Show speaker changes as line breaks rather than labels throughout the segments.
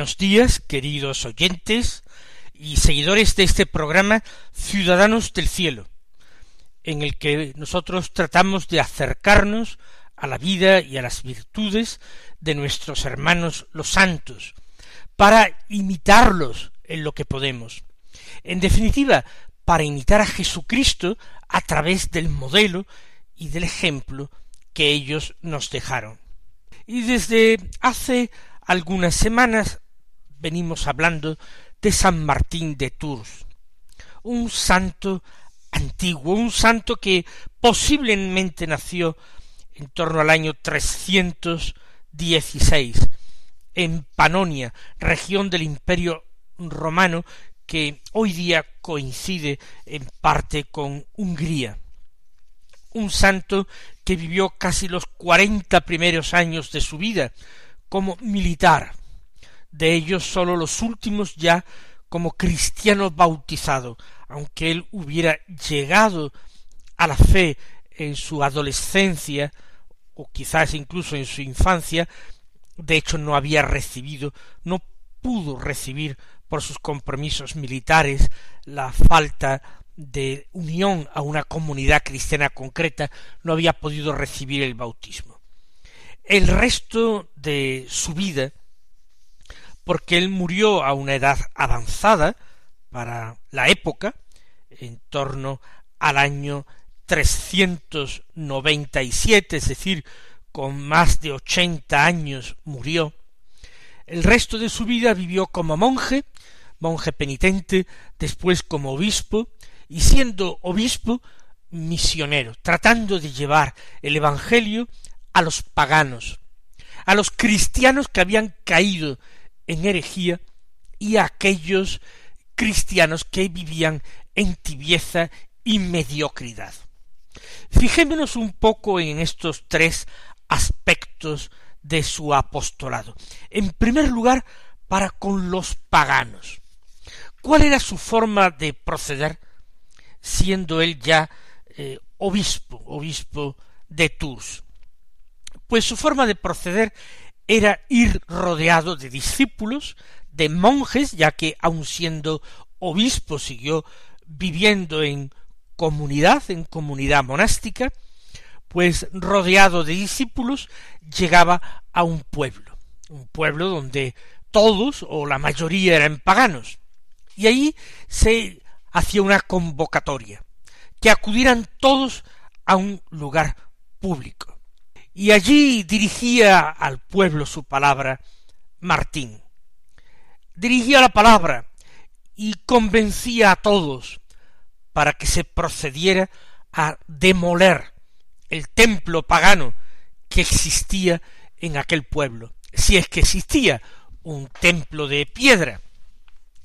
Buenos días, queridos oyentes y seguidores de este programa Ciudadanos del Cielo, en el que nosotros tratamos de acercarnos a la vida y a las virtudes de nuestros hermanos los santos, para imitarlos en lo que podemos. En definitiva, para imitar a Jesucristo a través del modelo y del ejemplo que ellos nos dejaron. Y desde hace algunas semanas venimos hablando de San Martín de Tours, un santo antiguo, un santo que posiblemente nació en torno al año 316 en Panonia, región del Imperio romano que hoy día coincide en parte con Hungría. Un santo que vivió casi los cuarenta primeros años de su vida, como militar, de ellos sólo los últimos ya como cristiano bautizado, aunque él hubiera llegado a la fe en su adolescencia, o quizás incluso en su infancia, de hecho no había recibido, no pudo recibir por sus compromisos militares la falta de unión a una comunidad cristiana concreta, no había podido recibir el bautismo. El resto de su vida, porque él murió a una edad avanzada para la época, en torno al año 397, es decir, con más de ochenta años murió. El resto de su vida vivió como monje, monje penitente, después como obispo, y siendo obispo, misionero, tratando de llevar el Evangelio a los paganos, a los cristianos que habían caído en herejía y a aquellos cristianos que vivían en tibieza y mediocridad. Fijémonos un poco en estos tres aspectos de su apostolado. En primer lugar, para con los paganos. ¿Cuál era su forma de proceder, siendo él ya eh, obispo, obispo de Tours? pues su forma de proceder era ir rodeado de discípulos, de monjes, ya que aun siendo obispo siguió viviendo en comunidad, en comunidad monástica, pues rodeado de discípulos llegaba a un pueblo, un pueblo donde todos o la mayoría eran paganos, y ahí se hacía una convocatoria, que acudieran todos a un lugar público y allí dirigía al pueblo su palabra Martín. Dirigía la palabra y convencía a todos para que se procediera a demoler el templo pagano que existía en aquel pueblo, si es que existía un templo de piedra,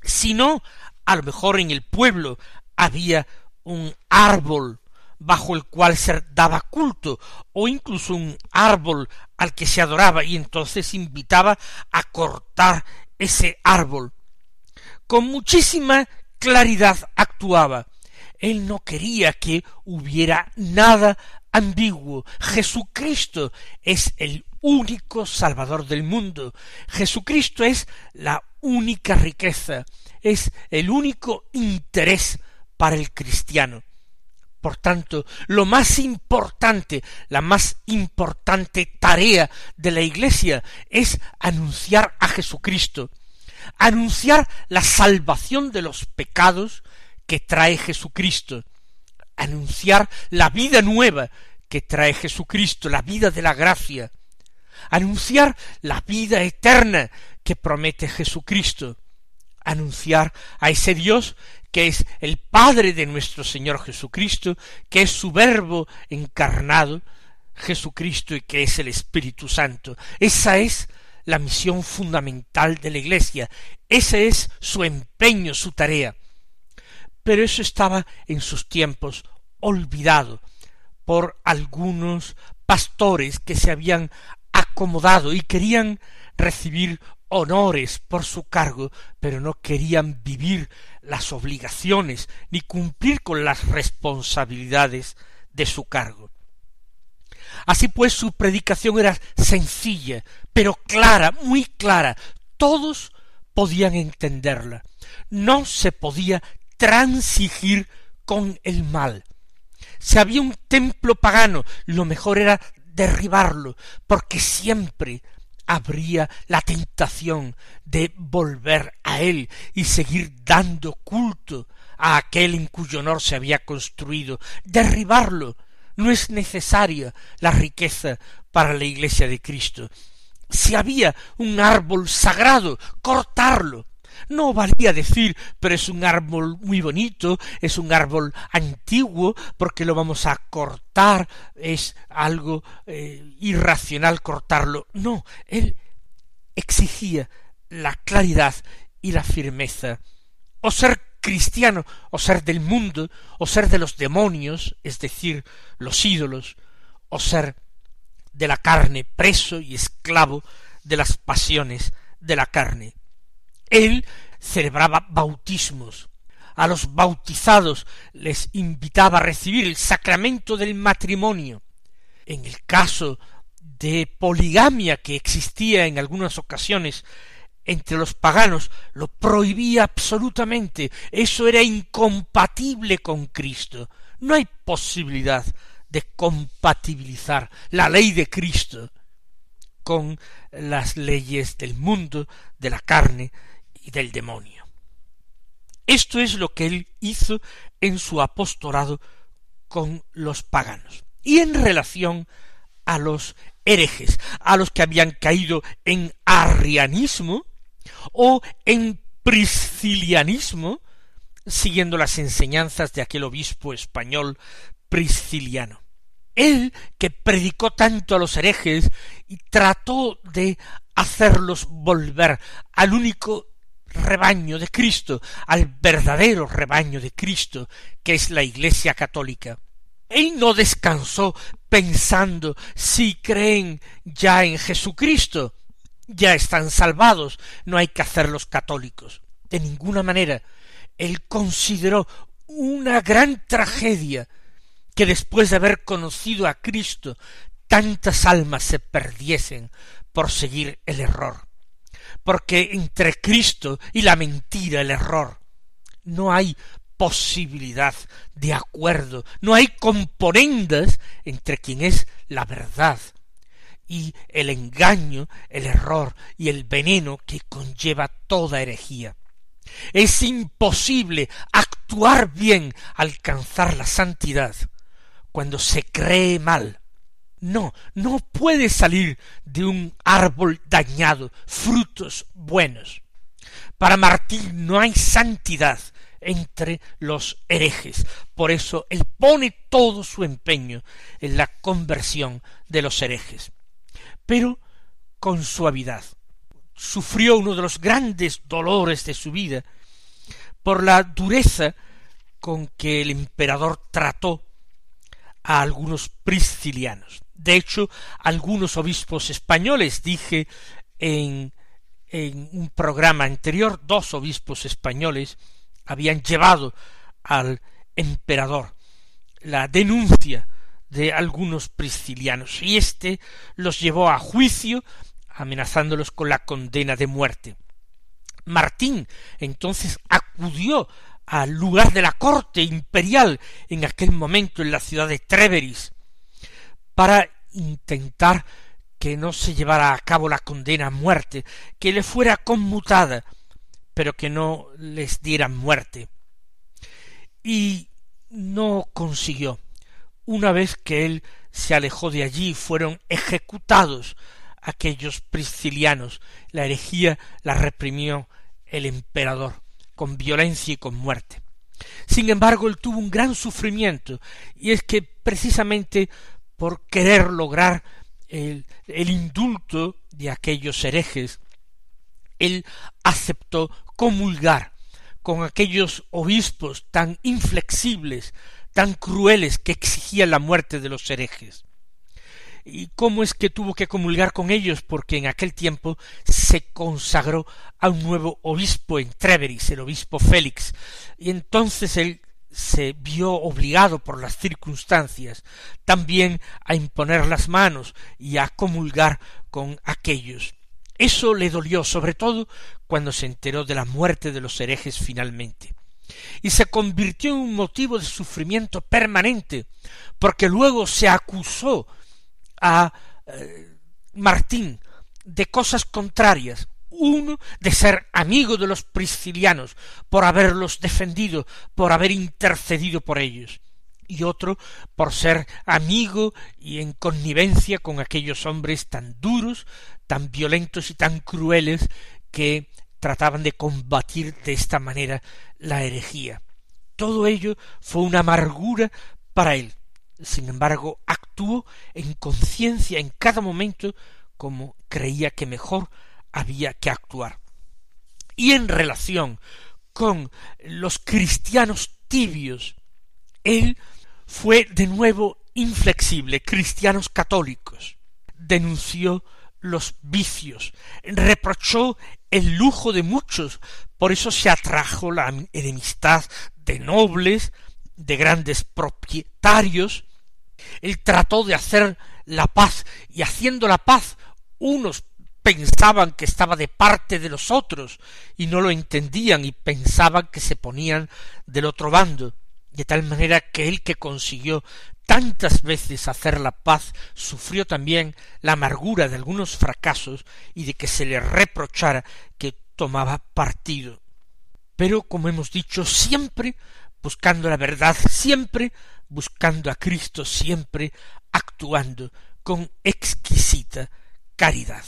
si no, a lo mejor en el pueblo había un árbol bajo el cual se daba culto, o incluso un árbol al que se adoraba, y entonces invitaba a cortar ese árbol. Con muchísima claridad actuaba. Él no quería que hubiera nada ambiguo. Jesucristo es el único Salvador del mundo. Jesucristo es la única riqueza, es el único interés para el cristiano. Por tanto, lo más importante, la más importante tarea de la Iglesia es anunciar a Jesucristo, anunciar la salvación de los pecados que trae Jesucristo, anunciar la vida nueva que trae Jesucristo, la vida de la gracia, anunciar la vida eterna que promete Jesucristo, anunciar a ese Dios que es el Padre de nuestro Señor Jesucristo, que es su Verbo encarnado, Jesucristo y que es el Espíritu Santo. Esa es la misión fundamental de la Iglesia, ese es su empeño, su tarea. Pero eso estaba en sus tiempos olvidado por algunos pastores que se habían acomodado y querían recibir honores por su cargo, pero no querían vivir las obligaciones ni cumplir con las responsabilidades de su cargo. Así pues su predicación era sencilla, pero clara, muy clara. Todos podían entenderla. No se podía transigir con el mal. Si había un templo pagano, lo mejor era derribarlo, porque siempre habría la tentación de volver a él y seguir dando culto a aquel en cuyo honor se había construido, derribarlo. No es necesaria la riqueza para la iglesia de Cristo. Si había un árbol sagrado, cortarlo. No valía decir, pero es un árbol muy bonito, es un árbol antiguo, porque lo vamos a cortar, es algo eh, irracional cortarlo. No, él exigía la claridad y la firmeza. O ser cristiano, o ser del mundo, o ser de los demonios, es decir, los ídolos, o ser de la carne, preso y esclavo de las pasiones de la carne. Él celebraba bautismos. A los bautizados les invitaba a recibir el sacramento del matrimonio. En el caso de poligamia que existía en algunas ocasiones entre los paganos, lo prohibía absolutamente. Eso era incompatible con Cristo. No hay posibilidad de compatibilizar la ley de Cristo con las leyes del mundo, de la carne y del demonio. Esto es lo que él hizo en su apostolado con los paganos. Y en relación a los herejes, a los que habían caído en arrianismo o en priscilianismo, siguiendo las enseñanzas de aquel obispo español prisciliano. Él que predicó tanto a los herejes y trató de hacerlos volver al único rebaño de Cristo, al verdadero rebaño de Cristo, que es la Iglesia católica. Él no descansó pensando si creen ya en Jesucristo, ya están salvados, no hay que hacerlos católicos. De ninguna manera. Él consideró una gran tragedia que después de haber conocido a Cristo tantas almas se perdiesen por seguir el error. Porque entre Cristo y la mentira, el error, no hay posibilidad de acuerdo, no hay componendas entre quien es la verdad y el engaño, el error y el veneno que conlleva toda herejía. Es imposible actuar bien, alcanzar la santidad, cuando se cree mal. No, no puede salir de un árbol dañado frutos buenos. Para Martín no hay santidad entre los herejes. Por eso él pone todo su empeño en la conversión de los herejes. Pero con suavidad. Sufrió uno de los grandes dolores de su vida por la dureza con que el emperador trató a algunos priscilianos. De hecho, algunos obispos españoles, dije en, en un programa anterior, dos obispos españoles habían llevado al emperador la denuncia de algunos priscilianos y éste los llevó a juicio amenazándolos con la condena de muerte. Martín entonces acudió al lugar de la corte imperial en aquel momento en la ciudad de Treveris para intentar que no se llevara a cabo la condena a muerte, que le fuera conmutada, pero que no les dieran muerte. Y no consiguió. Una vez que él se alejó de allí, fueron ejecutados aquellos priscilianos. La herejía la reprimió el emperador con violencia y con muerte. Sin embargo, él tuvo un gran sufrimiento, y es que precisamente por querer lograr el, indulto de aquellos herejes, él aceptó comulgar con aquellos obispos tan inflexibles, tan crueles que exigían la muerte de los herejes. ¿Y cómo es que tuvo que comulgar con ellos? Porque en aquel tiempo se consagró a un nuevo obispo en Treveris, el obispo Félix, y entonces él se vio obligado por las circunstancias también a imponer las manos y a comulgar con aquellos. Eso le dolió sobre todo cuando se enteró de la muerte de los herejes finalmente y se convirtió en un motivo de sufrimiento permanente, porque luego se acusó a eh, Martín de cosas contrarias, uno de ser amigo de los priscilianos por haberlos defendido, por haber intercedido por ellos, y otro por ser amigo y en connivencia con aquellos hombres tan duros, tan violentos y tan crueles que trataban de combatir de esta manera la herejía. Todo ello fue una amargura para él, sin embargo, actuó en conciencia en cada momento como creía que mejor había que actuar. Y en relación con los cristianos tibios, él fue de nuevo inflexible, cristianos católicos, denunció los vicios, reprochó el lujo de muchos, por eso se atrajo la enemistad de nobles, de grandes propietarios, él trató de hacer la paz, y haciendo la paz, unos pensaban que estaba de parte de los otros, y no lo entendían, y pensaban que se ponían del otro bando, de tal manera que él que consiguió tantas veces hacer la paz sufrió también la amargura de algunos fracasos y de que se le reprochara que tomaba partido. Pero, como hemos dicho, siempre buscando la verdad siempre, buscando a Cristo siempre, actuando con exquisita caridad.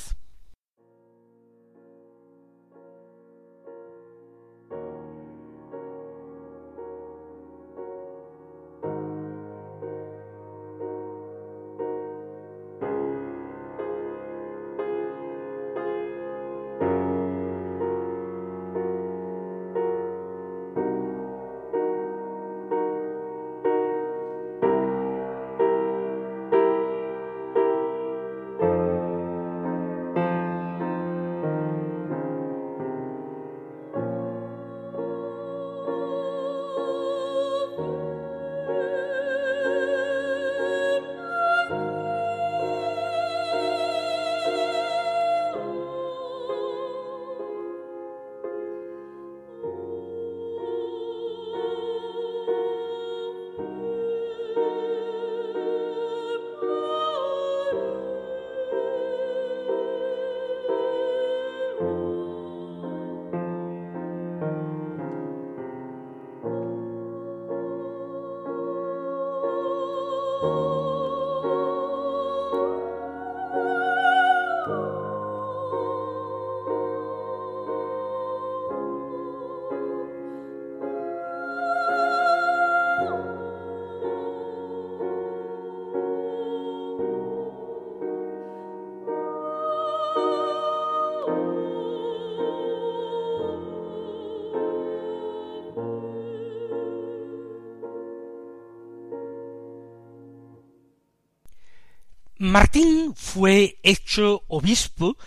Martín fue hecho obispo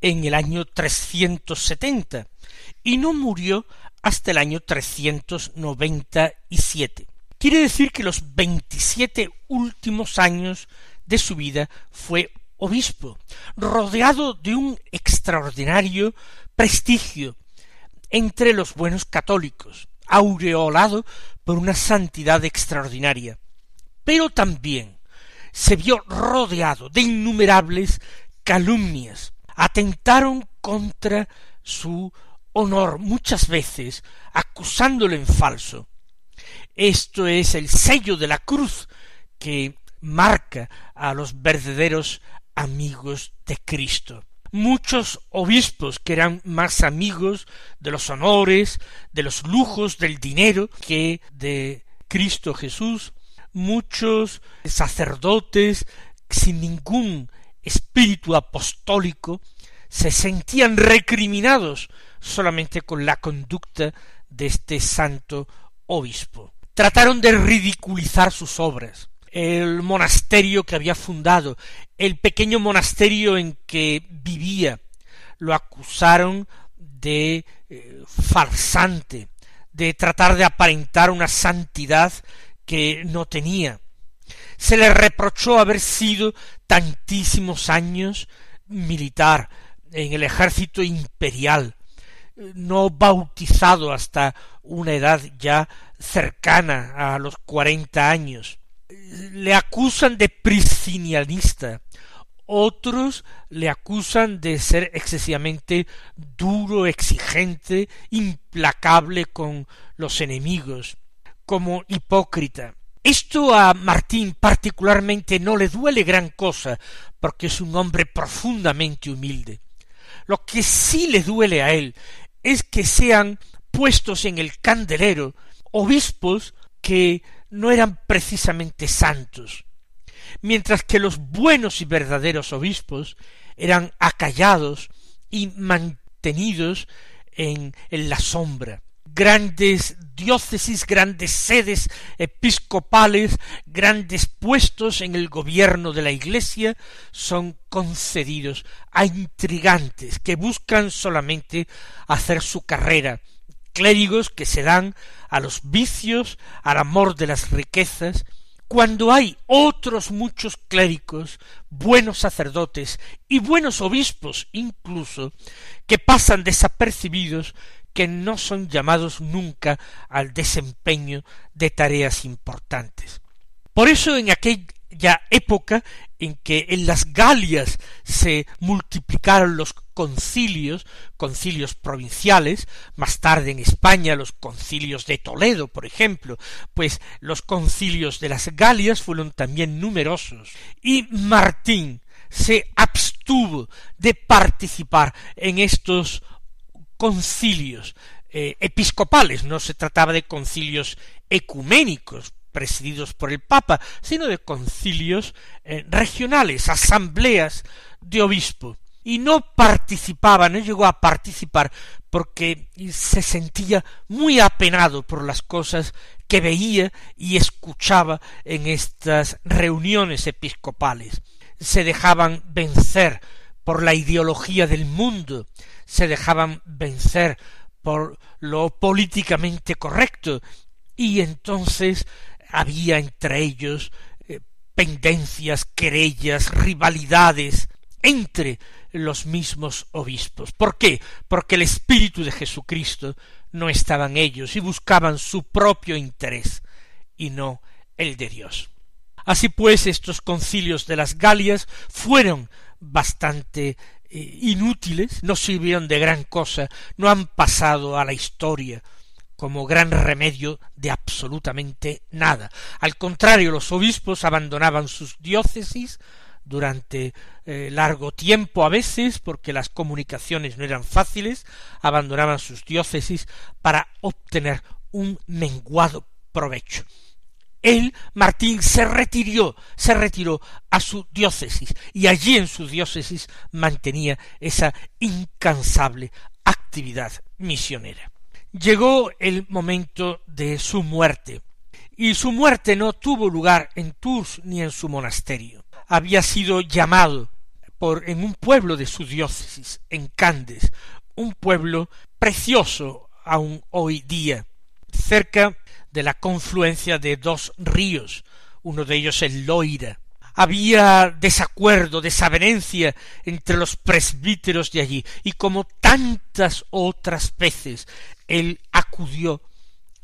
en el año 370 y no murió hasta el año 397. Quiere decir que los veintisiete últimos años de su vida fue obispo, rodeado de un extraordinario prestigio entre los buenos católicos, aureolado por una santidad extraordinaria, pero también se vio rodeado de innumerables calumnias, atentaron contra su honor muchas veces, acusándolo en falso. Esto es el sello de la cruz que marca a los verdaderos amigos de Cristo. Muchos obispos que eran más amigos de los honores, de los lujos, del dinero que de Cristo Jesús, muchos sacerdotes sin ningún espíritu apostólico se sentían recriminados solamente con la conducta de este santo obispo. Trataron de ridiculizar sus obras, el monasterio que había fundado, el pequeño monasterio en que vivía, lo acusaron de eh, farsante, de tratar de aparentar una santidad que no tenía. Se le reprochó haber sido tantísimos años militar en el ejército imperial, no bautizado hasta una edad ya cercana a los cuarenta años. Le acusan de priscinianista, otros le acusan de ser excesivamente duro, exigente, implacable con los enemigos, como hipócrita. Esto a Martín particularmente no le duele gran cosa, porque es un hombre profundamente humilde. Lo que sí le duele a él es que sean puestos en el candelero obispos que no eran precisamente santos, mientras que los buenos y verdaderos obispos eran acallados y mantenidos en, en la sombra. Grandes diócesis, grandes sedes episcopales, grandes puestos en el gobierno de la Iglesia son concedidos a intrigantes que buscan solamente hacer su carrera, clérigos que se dan a los vicios, al amor de las riquezas, cuando hay otros muchos clérigos, buenos sacerdotes y buenos obispos incluso, que pasan desapercibidos que no son llamados nunca al desempeño de tareas importantes. Por eso en aquella época en que en las Galias se multiplicaron los concilios, concilios provinciales, más tarde en España los concilios de Toledo, por ejemplo, pues los concilios de las Galias fueron también numerosos, y Martín se abstuvo de participar en estos concilios eh, episcopales, no se trataba de concilios ecuménicos presididos por el Papa, sino de concilios eh, regionales, asambleas de obispo. Y no participaba, no llegó a participar porque se sentía muy apenado por las cosas que veía y escuchaba en estas reuniones episcopales. Se dejaban vencer por la ideología del mundo, se dejaban vencer por lo políticamente correcto y entonces había entre ellos eh, pendencias, querellas, rivalidades entre los mismos obispos. ¿Por qué? Porque el espíritu de Jesucristo no estaba en ellos y buscaban su propio interés y no el de Dios. Así pues, estos concilios de las Galias fueron bastante eh, inútiles, no sirvieron de gran cosa, no han pasado a la historia como gran remedio de absolutamente nada. Al contrario, los obispos abandonaban sus diócesis durante eh, largo tiempo a veces, porque las comunicaciones no eran fáciles, abandonaban sus diócesis para obtener un menguado provecho él, Martín, se retiró, se retiró a su diócesis, y allí en su diócesis mantenía esa incansable actividad misionera. Llegó el momento de su muerte, y su muerte no tuvo lugar en Tours ni en su monasterio. Había sido llamado por en un pueblo de su diócesis, en Candes, un pueblo precioso aún hoy día, cerca de la confluencia de dos ríos, uno de ellos el Loira. Había desacuerdo, desavenencia entre los presbíteros de allí, y como tantas otras veces, él acudió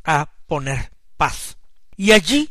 a poner paz. Y allí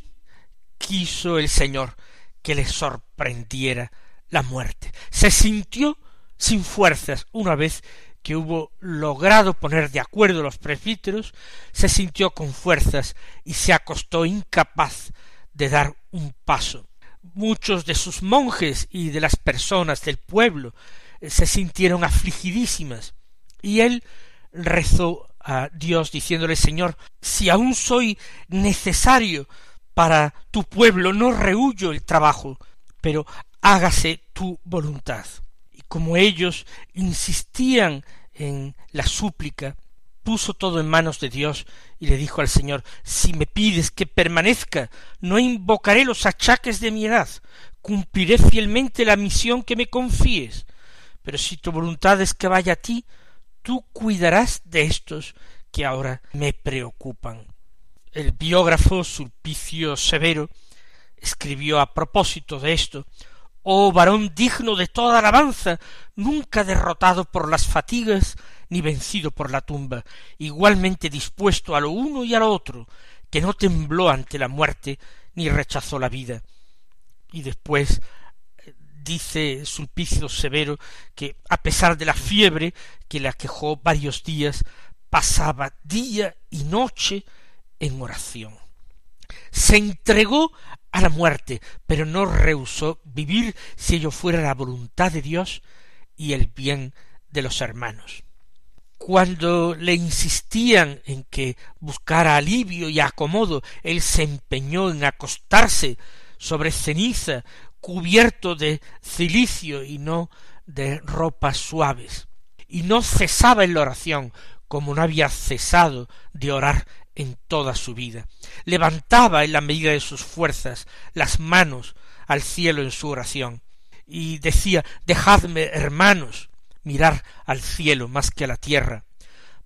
quiso el Señor que le sorprendiera la muerte. Se sintió sin fuerzas una vez que hubo logrado poner de acuerdo los presbíteros, se sintió con fuerzas y se acostó incapaz de dar un paso. muchos de sus monjes y de las personas del pueblo eh, se sintieron afligidísimas, y él rezó a Dios diciéndole Señor, si aún soy necesario para tu pueblo, no rehuyo el trabajo, pero hágase tu voluntad. Como ellos insistían en la súplica, puso todo en manos de Dios y le dijo al Señor, si me pides que permanezca, no invocaré los achaques de mi edad, cumpliré fielmente la misión que me confíes, pero si tu voluntad es que vaya a ti, tú cuidarás de estos que ahora me preocupan. El biógrafo Sulpicio Severo escribió a propósito de esto Oh varón digno de toda alabanza, nunca derrotado por las fatigas ni vencido por la tumba, igualmente dispuesto a lo uno y a lo otro, que no tembló ante la muerte ni rechazó la vida. Y después eh, dice Sulpicio Severo que a pesar de la fiebre que le aquejó varios días, pasaba día y noche en oración. Se entregó a la muerte, pero no rehusó vivir si ello fuera la voluntad de Dios y el bien de los hermanos. Cuando le insistían en que buscara alivio y acomodo, él se empeñó en acostarse sobre ceniza, cubierto de cilicio y no de ropas suaves. Y no cesaba en la oración, como no había cesado de orar en toda su vida. Levantaba en la medida de sus fuerzas las manos al cielo en su oración y decía Dejadme, hermanos, mirar al cielo más que a la tierra,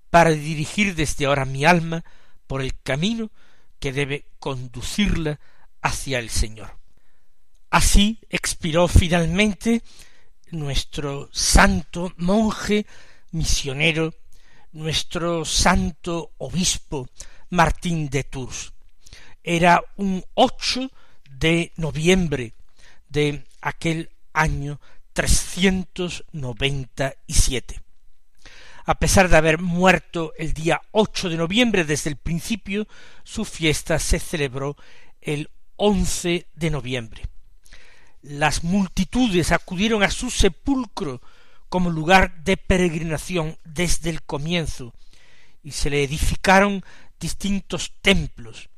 para dirigir desde ahora mi alma por el camino que debe conducirla hacia el Señor. Así expiró finalmente nuestro santo monje misionero, nuestro santo obispo Martín de Tours. Era un 8 de noviembre de aquel año 397. A pesar de haber muerto el día 8 de noviembre desde el principio, su fiesta se celebró el 11 de noviembre. Las multitudes acudieron a su sepulcro como lugar de peregrinación desde el comienzo, y se le edificaron distintos templos.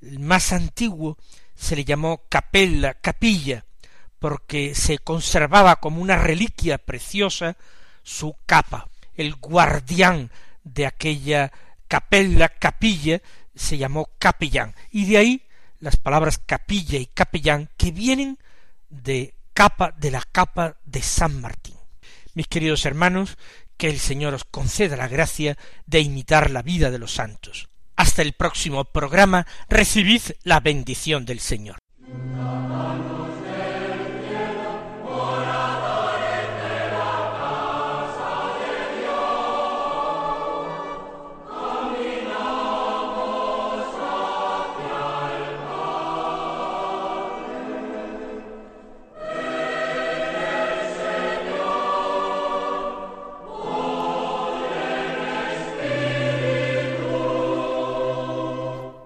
El más antiguo se le llamó capella, capilla, porque se conservaba como una reliquia preciosa su capa. El guardián de aquella capella, capilla, se llamó capellán, y de ahí las palabras capilla y capellán que vienen de capa de la capa de San Martín. Mis queridos hermanos, que el Señor os conceda la gracia de imitar la vida de los santos. Hasta el próximo programa, recibid la bendición del Señor.